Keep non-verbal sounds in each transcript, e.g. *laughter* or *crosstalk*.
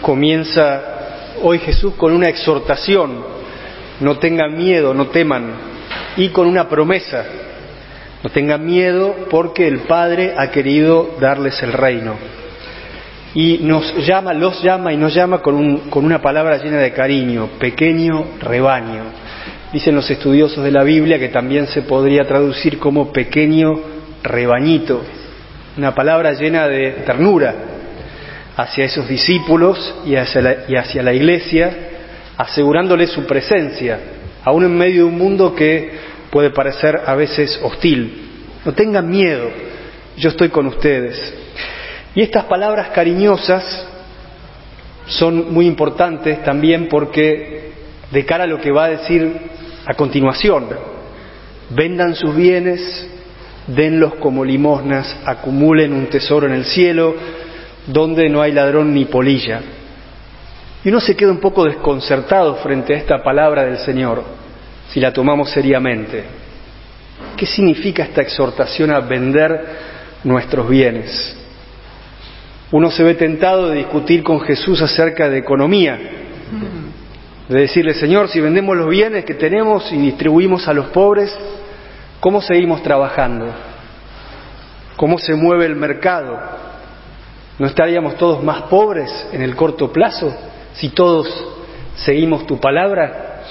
comienza hoy Jesús con una exhortación, no tengan miedo, no teman, y con una promesa, no tengan miedo porque el Padre ha querido darles el reino. Y nos llama, los llama y nos llama con, un, con una palabra llena de cariño, pequeño rebaño. Dicen los estudiosos de la Biblia que también se podría traducir como pequeño rebañito, una palabra llena de ternura hacia esos discípulos y hacia la, iglesia, asegurándoles su presencia, aún en medio de un mundo que puede parecer a veces hostil. No tengan miedo, yo estoy con ustedes. Y estas palabras cariñosas son muy importantes también porque de cara a lo que va a decir a continuación, vendan sus bienes, denlos como limosnas, acumulen un tesoro en el cielo, donde no hay ladrón ni polilla. Y uno se queda un poco desconcertado frente a esta palabra del Señor, si la tomamos seriamente. ¿Qué significa esta exhortación a vender nuestros bienes? Uno se ve tentado de discutir con Jesús acerca de economía, de decirle, Señor, si vendemos los bienes que tenemos y distribuimos a los pobres, ¿cómo seguimos trabajando? ¿Cómo se mueve el mercado? ¿No estaríamos todos más pobres en el corto plazo si todos seguimos tu palabra?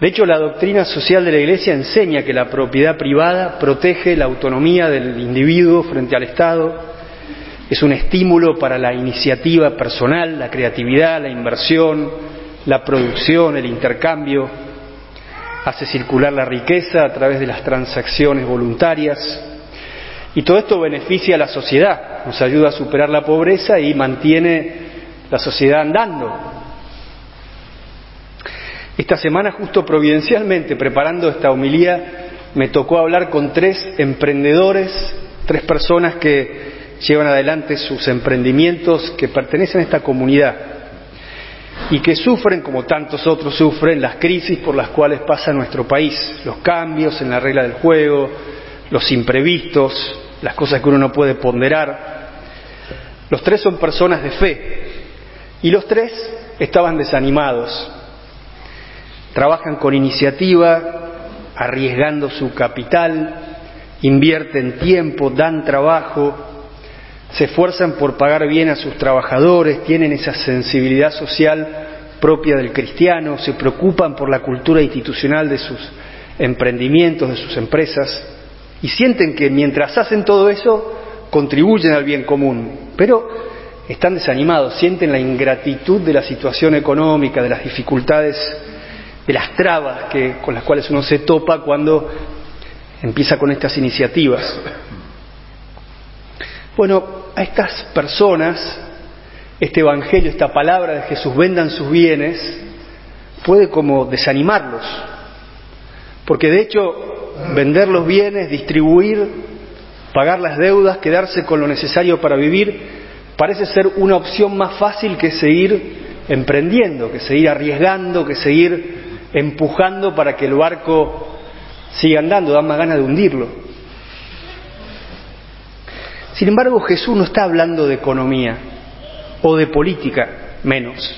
De hecho, la doctrina social de la Iglesia enseña que la propiedad privada protege la autonomía del individuo frente al Estado, es un estímulo para la iniciativa personal, la creatividad, la inversión, la producción, el intercambio, hace circular la riqueza a través de las transacciones voluntarias. Y todo esto beneficia a la sociedad, nos ayuda a superar la pobreza y mantiene la sociedad andando. Esta semana, justo providencialmente, preparando esta homilía, me tocó hablar con tres emprendedores, tres personas que llevan adelante sus emprendimientos que pertenecen a esta comunidad y que sufren, como tantos otros sufren, las crisis por las cuales pasa nuestro país, los cambios en la regla del juego, los imprevistos, las cosas que uno no puede ponderar. Los tres son personas de fe y los tres estaban desanimados. Trabajan con iniciativa, arriesgando su capital, invierten tiempo, dan trabajo, se esfuerzan por pagar bien a sus trabajadores, tienen esa sensibilidad social propia del cristiano, se preocupan por la cultura institucional de sus emprendimientos, de sus empresas, y sienten que mientras hacen todo eso, contribuyen al bien común, pero están desanimados, sienten la ingratitud de la situación económica, de las dificultades, de las trabas que, con las cuales uno se topa cuando empieza con estas iniciativas. Bueno, a estas personas, este Evangelio, esta palabra de Jesús, vendan sus bienes, puede como desanimarlos. Porque de hecho, vender los bienes, distribuir, pagar las deudas, quedarse con lo necesario para vivir, parece ser una opción más fácil que seguir emprendiendo, que seguir arriesgando, que seguir empujando para que el barco siga andando, da más ganas de hundirlo. Sin embargo, Jesús no está hablando de economía o de política, menos.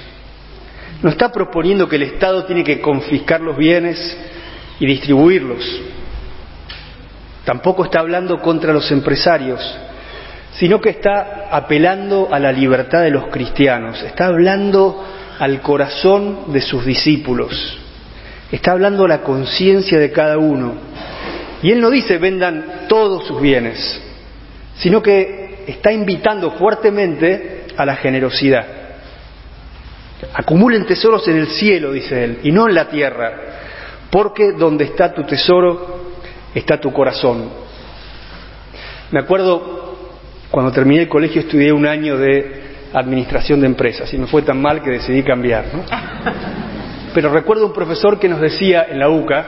No está proponiendo que el Estado tiene que confiscar los bienes y distribuirlos. Tampoco está hablando contra los empresarios, sino que está apelando a la libertad de los cristianos, está hablando al corazón de sus discípulos, está hablando a la conciencia de cada uno. Y Él no dice vendan todos sus bienes, sino que está invitando fuertemente a la generosidad. Acumulen tesoros en el cielo, dice él, y no en la tierra, porque donde está tu tesoro está tu corazón. Me acuerdo cuando terminé el colegio estudié un año de administración de empresas y me fue tan mal que decidí cambiar. ¿no? *laughs* Pero recuerdo un profesor que nos decía en la UCA,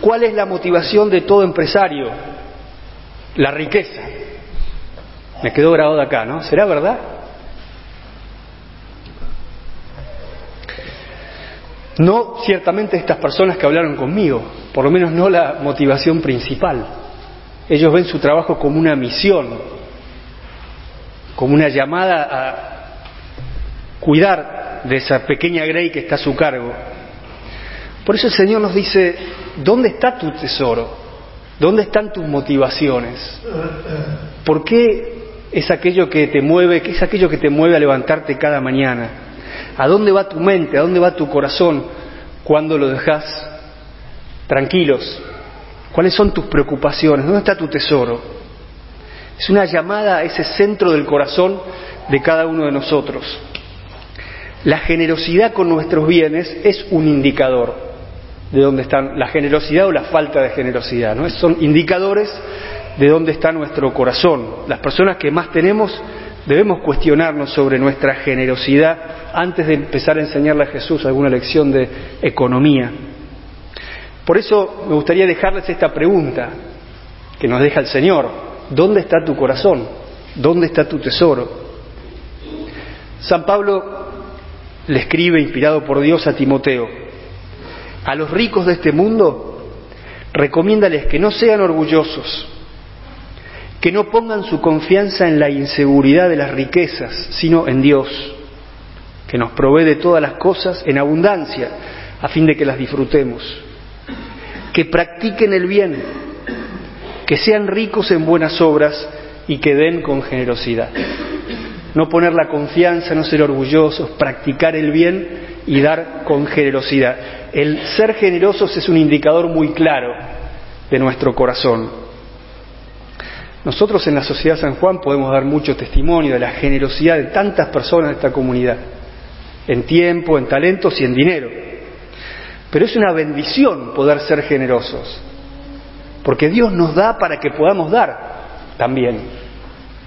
¿cuál es la motivación de todo empresario? La riqueza. Me quedó grabado acá, ¿no? ¿Será verdad? No ciertamente estas personas que hablaron conmigo, por lo menos no la motivación principal. Ellos ven su trabajo como una misión, como una llamada cuidar de esa pequeña Grey que está a su cargo. Por eso el Señor nos dice, ¿dónde está tu tesoro? ¿Dónde están tus motivaciones? ¿Por qué es aquello que te mueve, qué es aquello que te mueve a levantarte cada mañana? ¿A dónde va tu mente? ¿A dónde va tu corazón cuando lo dejas tranquilos? ¿Cuáles son tus preocupaciones? ¿Dónde está tu tesoro? Es una llamada a ese centro del corazón de cada uno de nosotros. La generosidad con nuestros bienes es un indicador de dónde están la generosidad o la falta de generosidad. ¿no? Son indicadores de dónde está nuestro corazón. Las personas que más tenemos debemos cuestionarnos sobre nuestra generosidad antes de empezar a enseñarle a Jesús alguna lección de economía. Por eso me gustaría dejarles esta pregunta que nos deja el Señor. ¿Dónde está tu corazón? ¿Dónde está tu tesoro? San Pablo le escribe, inspirado por Dios, a Timoteo, a los ricos de este mundo, recomiéndales que no sean orgullosos, que no pongan su confianza en la inseguridad de las riquezas, sino en Dios, que nos provee de todas las cosas en abundancia, a fin de que las disfrutemos, que practiquen el bien, que sean ricos en buenas obras y que den con generosidad no poner la confianza, no ser orgullosos, practicar el bien y dar con generosidad. El ser generosos es un indicador muy claro de nuestro corazón. Nosotros en la Sociedad San Juan podemos dar mucho testimonio de la generosidad de tantas personas de esta comunidad, en tiempo, en talentos y en dinero. Pero es una bendición poder ser generosos, porque Dios nos da para que podamos dar también.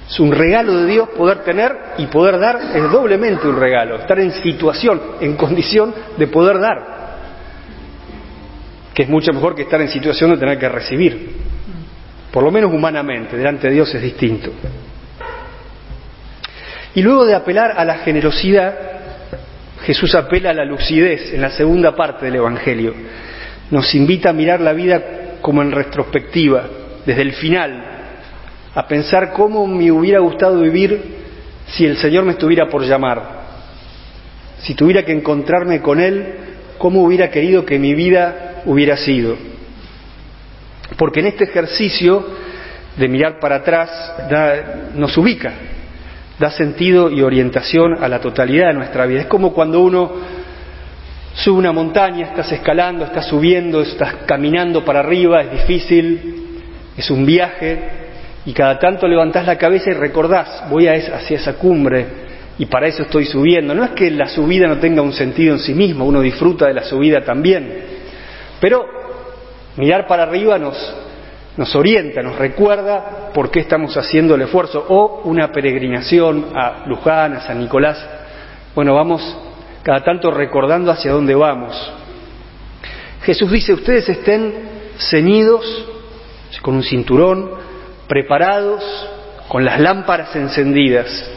Es un regalo de Dios poder tener y poder dar, es doblemente un regalo, estar en situación, en condición de poder dar, que es mucho mejor que estar en situación de tener que recibir, por lo menos humanamente, delante de Dios es distinto. Y luego de apelar a la generosidad, Jesús apela a la lucidez en la segunda parte del Evangelio. Nos invita a mirar la vida como en retrospectiva, desde el final, a pensar cómo me hubiera gustado vivir si el Señor me estuviera por llamar, si tuviera que encontrarme con Él, cómo hubiera querido que mi vida hubiera sido. Porque en este ejercicio de mirar para atrás nos ubica, da sentido y orientación a la totalidad de nuestra vida. Es como cuando uno sube una montaña, estás escalando, estás subiendo, estás caminando para arriba, es difícil, es un viaje, y cada tanto levantás la cabeza y recordás, voy a hacia esa cumbre y para eso estoy subiendo. No es que la subida no tenga un sentido en sí mismo, uno disfruta de la subida también, pero mirar para arriba nos, nos orienta, nos recuerda por qué estamos haciendo el esfuerzo. O una peregrinación a Luján, a San Nicolás. Bueno, vamos cada tanto recordando hacia dónde vamos. Jesús dice, ustedes estén ceñidos con un cinturón, preparados con las lámparas encendidas.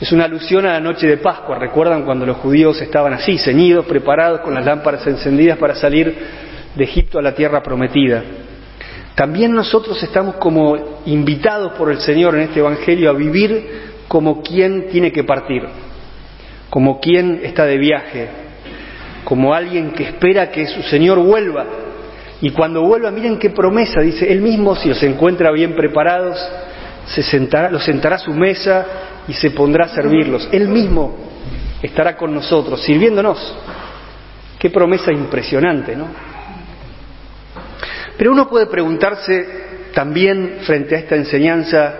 Es una alusión a la noche de Pascua. ¿Recuerdan cuando los judíos estaban así, ceñidos, preparados con las lámparas encendidas para salir de Egipto a la tierra prometida? También nosotros estamos como invitados por el Señor en este Evangelio a vivir como quien tiene que partir, como quien está de viaje, como alguien que espera que su Señor vuelva y cuando vuelva, miren qué promesa, dice, él mismo, si los encuentra bien preparados, se sentará, los sentará a su mesa y se pondrá a servirlos. Él mismo estará con nosotros, sirviéndonos. Qué promesa impresionante, ¿no? Pero uno puede preguntarse también frente a esta enseñanza,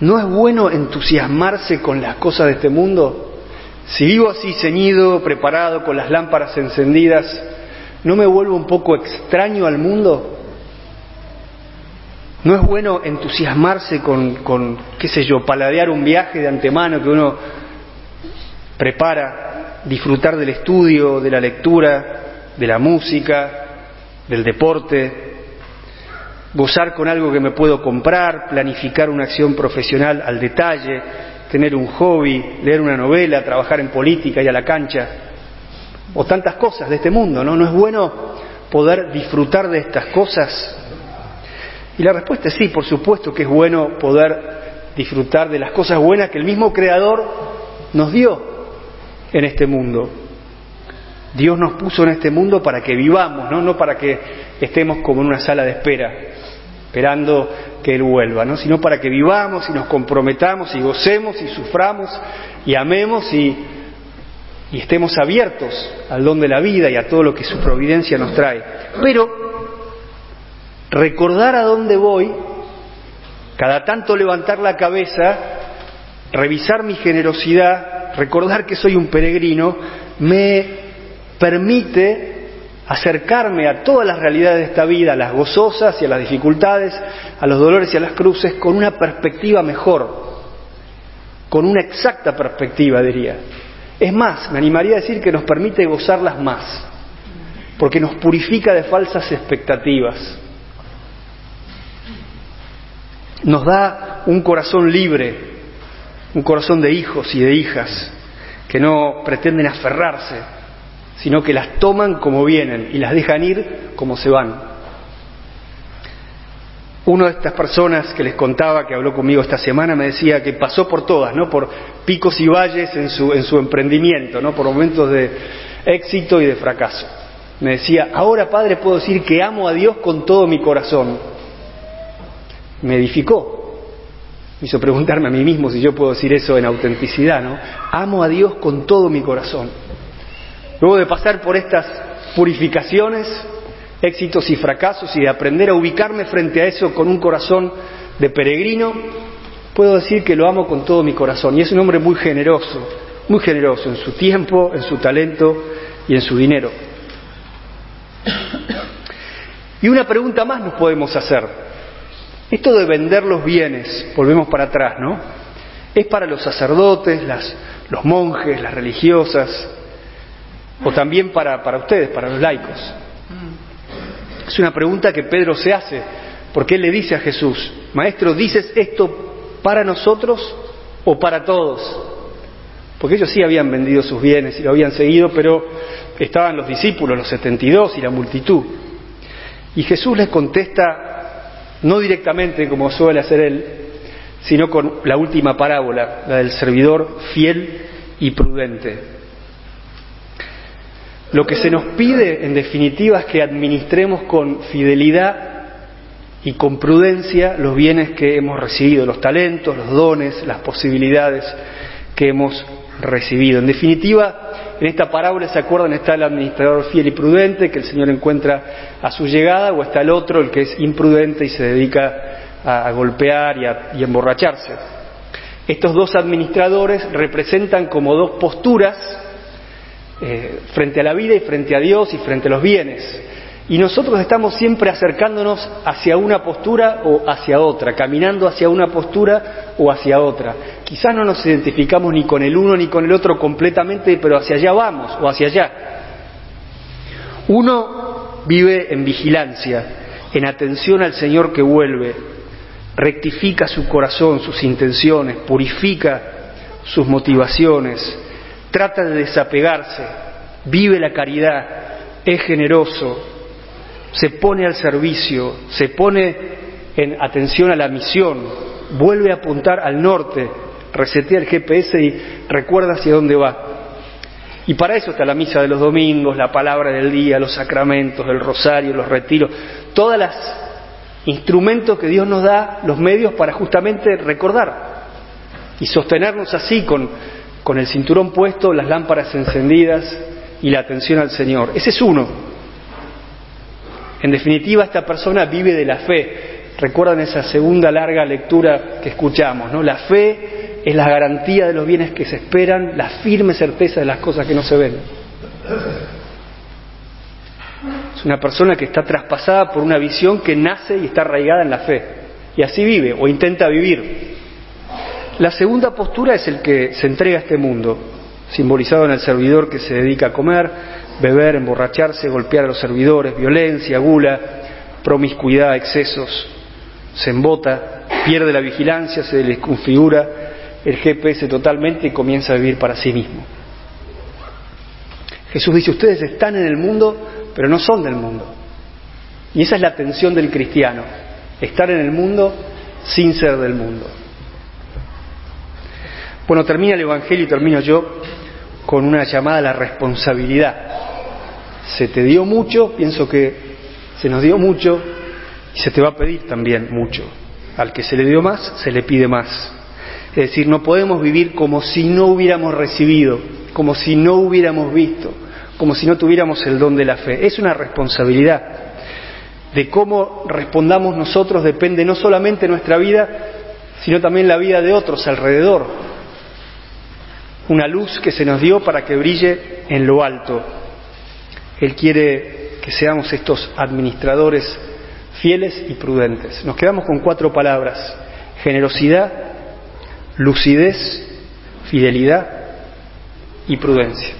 ¿no es bueno entusiasmarse con las cosas de este mundo? Si vivo así ceñido, preparado, con las lámparas encendidas, ¿No me vuelvo un poco extraño al mundo? ¿No es bueno entusiasmarse con, con, qué sé yo, paladear un viaje de antemano que uno prepara, disfrutar del estudio, de la lectura, de la música, del deporte, gozar con algo que me puedo comprar, planificar una acción profesional al detalle, tener un hobby, leer una novela, trabajar en política y a la cancha? o tantas cosas de este mundo, ¿no? ¿No es bueno poder disfrutar de estas cosas? Y la respuesta es sí, por supuesto que es bueno poder disfrutar de las cosas buenas que el mismo Creador nos dio en este mundo. Dios nos puso en este mundo para que vivamos, ¿no? para que estemos como en una sala de espera, esperando que Él vuelva, ¿no? sino para que vivamos y nos comprometamos y gocemos y suframos y amemos y estemos abiertos al don de la vida y a todo lo que su providencia nos trae. Pero recordar a dónde voy, cada tanto levantar la cabeza, revisar mi generosidad, recordar que soy un peregrino, me permite acercarme a todas las realidades de esta vida, a las gozosas y a las dificultades, a los dolores y a las cruces, con una perspectiva mejor, con una exacta perspectiva, diría. Es más, me animaría a decir que nos permite gozarlas más, porque nos purifica de falsas expectativas. Nos da un corazón libre, un corazón de hijos y de hijas que no pretenden aferrarse sino que las toman como vienen y las dejan ir como se van. Una de estas personas que les contaba, que habló conmigo esta semana, me decía que pasó por todas, ¿no? Por picos y valles en su, en su emprendimiento, ¿no? Por momentos de éxito y de fracaso. Me decía, ahora padre puedo decir que amo a Dios con todo mi corazón. Me edificó. Me hizo preguntarme a mí mismo si yo puedo decir eso en autenticidad, ¿no? Amo a Dios con todo mi corazón. Luego de pasar por estas purificaciones, éxitos y fracasos y de aprender a ubicarme frente a eso con un corazón de peregrino, puedo decir que lo amo con todo mi corazón. Y es un hombre muy generoso, muy generoso en su tiempo, en su talento y en su dinero. Y una pregunta más nos podemos hacer. Esto de vender los bienes, volvemos para atrás, ¿no? ¿Es para los sacerdotes, los monjes, las religiosas, o también para, para ustedes, para los laicos? Es una pregunta que Pedro se hace, porque él le dice a Jesús, Maestro, ¿dices esto para nosotros o para todos? Porque ellos sí habían vendido sus bienes y lo habían seguido, pero estaban los discípulos, los 72 y la multitud. Y Jesús les contesta, no directamente como suele hacer él, sino con la última parábola, la del servidor fiel y prudente. Lo que se nos pide, en definitiva, es que administremos con fidelidad y con prudencia los bienes que hemos recibido, los talentos, los dones, las posibilidades que hemos recibido. En definitiva, en esta parábola, ¿se acuerdan? Está el administrador fiel y prudente que el Señor encuentra a su llegada, o está el otro, el que es imprudente y se dedica a, golpear y a, y emborracharse. Estos dos administradores representan como dos posturas eh, frente a la vida y frente a Dios y frente a los bienes. Y nosotros estamos siempre acercándonos hacia una postura o hacia otra, caminando hacia una postura o hacia otra. Quizás no nos identificamos ni con el uno ni con el otro completamente, pero hacia allá vamos o hacia allá. Uno vive en vigilancia, en atención al Señor que vuelve, rectifica su corazón, sus intenciones, purifica sus motivaciones, trata de desapegarse, vive la caridad, es generoso, se pone al servicio, se pone en atención a la misión, vuelve a apuntar al norte, resetea el GPS y recuerda hacia dónde va. Y para eso está la misa de los domingos, la palabra del día, los sacramentos, el rosario, los retiros, todos los instrumentos que Dios nos da, los medios para justamente recordar y sostenernos así con con el cinturón puesto, las lámparas encendidas y la atención al Señor. Ese es uno. En definitiva, esta persona vive de la fe. Recuerdan esa segunda larga lectura que escuchamos, ¿no? La fe es la garantía de los bienes que se esperan, la firme certeza de las cosas que no se ven. Es una persona que está traspasada por una visión que nace y está arraigada en la fe. Y así vive o intenta vivir. La segunda postura es el que se entrega a este mundo, simbolizado en el servidor que se dedica a comer, beber, emborracharse, golpear a los servidores, violencia, gula, promiscuidad, excesos, se embota, pierde la vigilancia, se le configura el GPS totalmente y comienza a vivir para sí mismo. Jesús dice, ustedes están en el mundo, pero no son del mundo. Y esa es la tensión del cristiano, estar en el mundo sin ser del mundo. Bueno, termina el Evangelio y termino yo con una llamada a la responsabilidad. Se te dio mucho, pienso que se nos dio mucho y se te va a pedir también mucho. Al que se le dio más, se le pide más. Es decir, no podemos vivir como si no hubiéramos recibido, como si no hubiéramos visto, como si no tuviéramos el don de la fe. Es una responsabilidad. De cómo respondamos nosotros depende no solamente nuestra vida, sino también la vida de otros alrededor. Una luz que se nos dio para que brille en lo alto. Él quiere que seamos estos administradores fieles y prudentes. Nos quedamos con cuatro palabras. Generosidad, lucidez, fidelidad y prudencia.